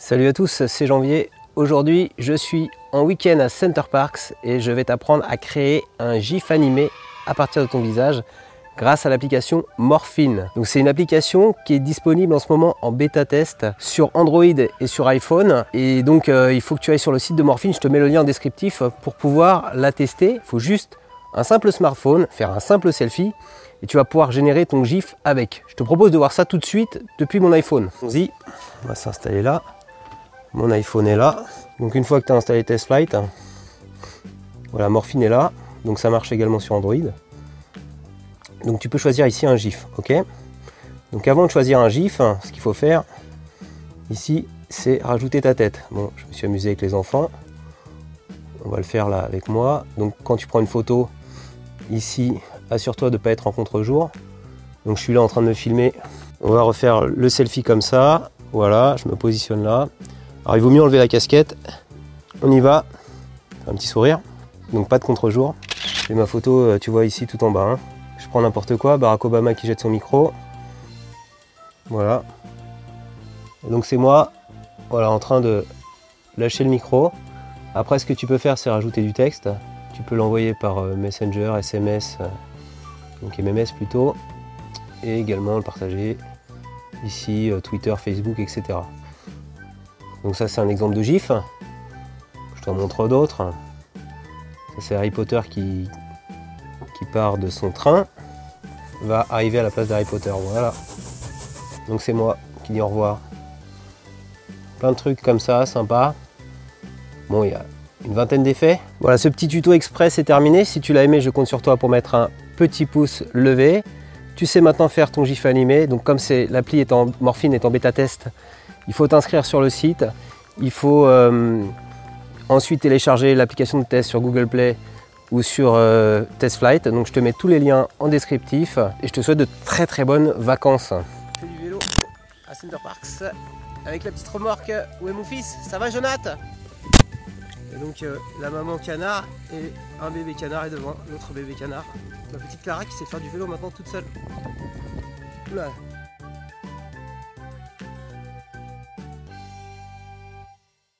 Salut à tous, c'est Janvier. Aujourd'hui, je suis en week-end à Center Parks et je vais t'apprendre à créer un GIF animé à partir de ton visage grâce à l'application Morphine. Donc c'est une application qui est disponible en ce moment en bêta test sur Android et sur iPhone. Et donc euh, il faut que tu ailles sur le site de Morphine, je te mets le lien en descriptif pour pouvoir la tester. Il faut juste un simple smartphone, faire un simple selfie et tu vas pouvoir générer ton GIF avec. Je te propose de voir ça tout de suite depuis mon iPhone. Vas-y, on va s'installer là. Mon iPhone est là. Donc une fois que tu as installé TestFlight, voilà, Morphine est là. Donc ça marche également sur Android. Donc tu peux choisir ici un GIF, ok? Donc avant de choisir un GIF, ce qu'il faut faire ici, c'est rajouter ta tête. Bon, je me suis amusé avec les enfants. On va le faire là avec moi. Donc quand tu prends une photo, ici, assure-toi de ne pas être en contre-jour. Donc je suis là en train de me filmer. On va refaire le selfie comme ça. Voilà, je me positionne là. Alors il vaut mieux enlever la casquette. On y va. Un petit sourire. Donc pas de contre-jour. J'ai ma photo, euh, tu vois ici tout en bas. Hein. Je prends n'importe quoi. Barack Obama qui jette son micro. Voilà. donc c'est moi, voilà, en train de lâcher le micro. Après, ce que tu peux faire, c'est rajouter du texte. Tu peux l'envoyer par euh, Messenger, SMS, euh, donc MMS plutôt, et également le partager ici, Twitter, Facebook, etc. Donc ça c'est un exemple de GIF. Je t'en montre d'autres. Ça c'est Harry Potter qui, qui part de son train, va arriver à la place d'Harry Potter. Voilà. Donc c'est moi qui dis au revoir. Plein de trucs comme ça, sympa. Bon, il y a une vingtaine d'effets. Voilà, ce petit tuto express est terminé. Si tu l'as aimé, je compte sur toi pour mettre un petit pouce levé. Tu sais maintenant faire ton GIF animé. Donc comme l'appli est en morphine est en bêta test, il faut t'inscrire sur le site. Il faut euh, ensuite télécharger l'application de test sur Google Play ou sur euh, TestFlight. Donc je te mets tous les liens en descriptif et je te souhaite de très très bonnes vacances. Je fais du vélo à Center Parks avec la petite remorque. Où est mon fils? Ça va Jonathan? Et donc euh, la maman canard et un bébé canard est devant, l'autre bébé canard. Ma petite Clara qui sait faire du vélo maintenant toute seule. Oula,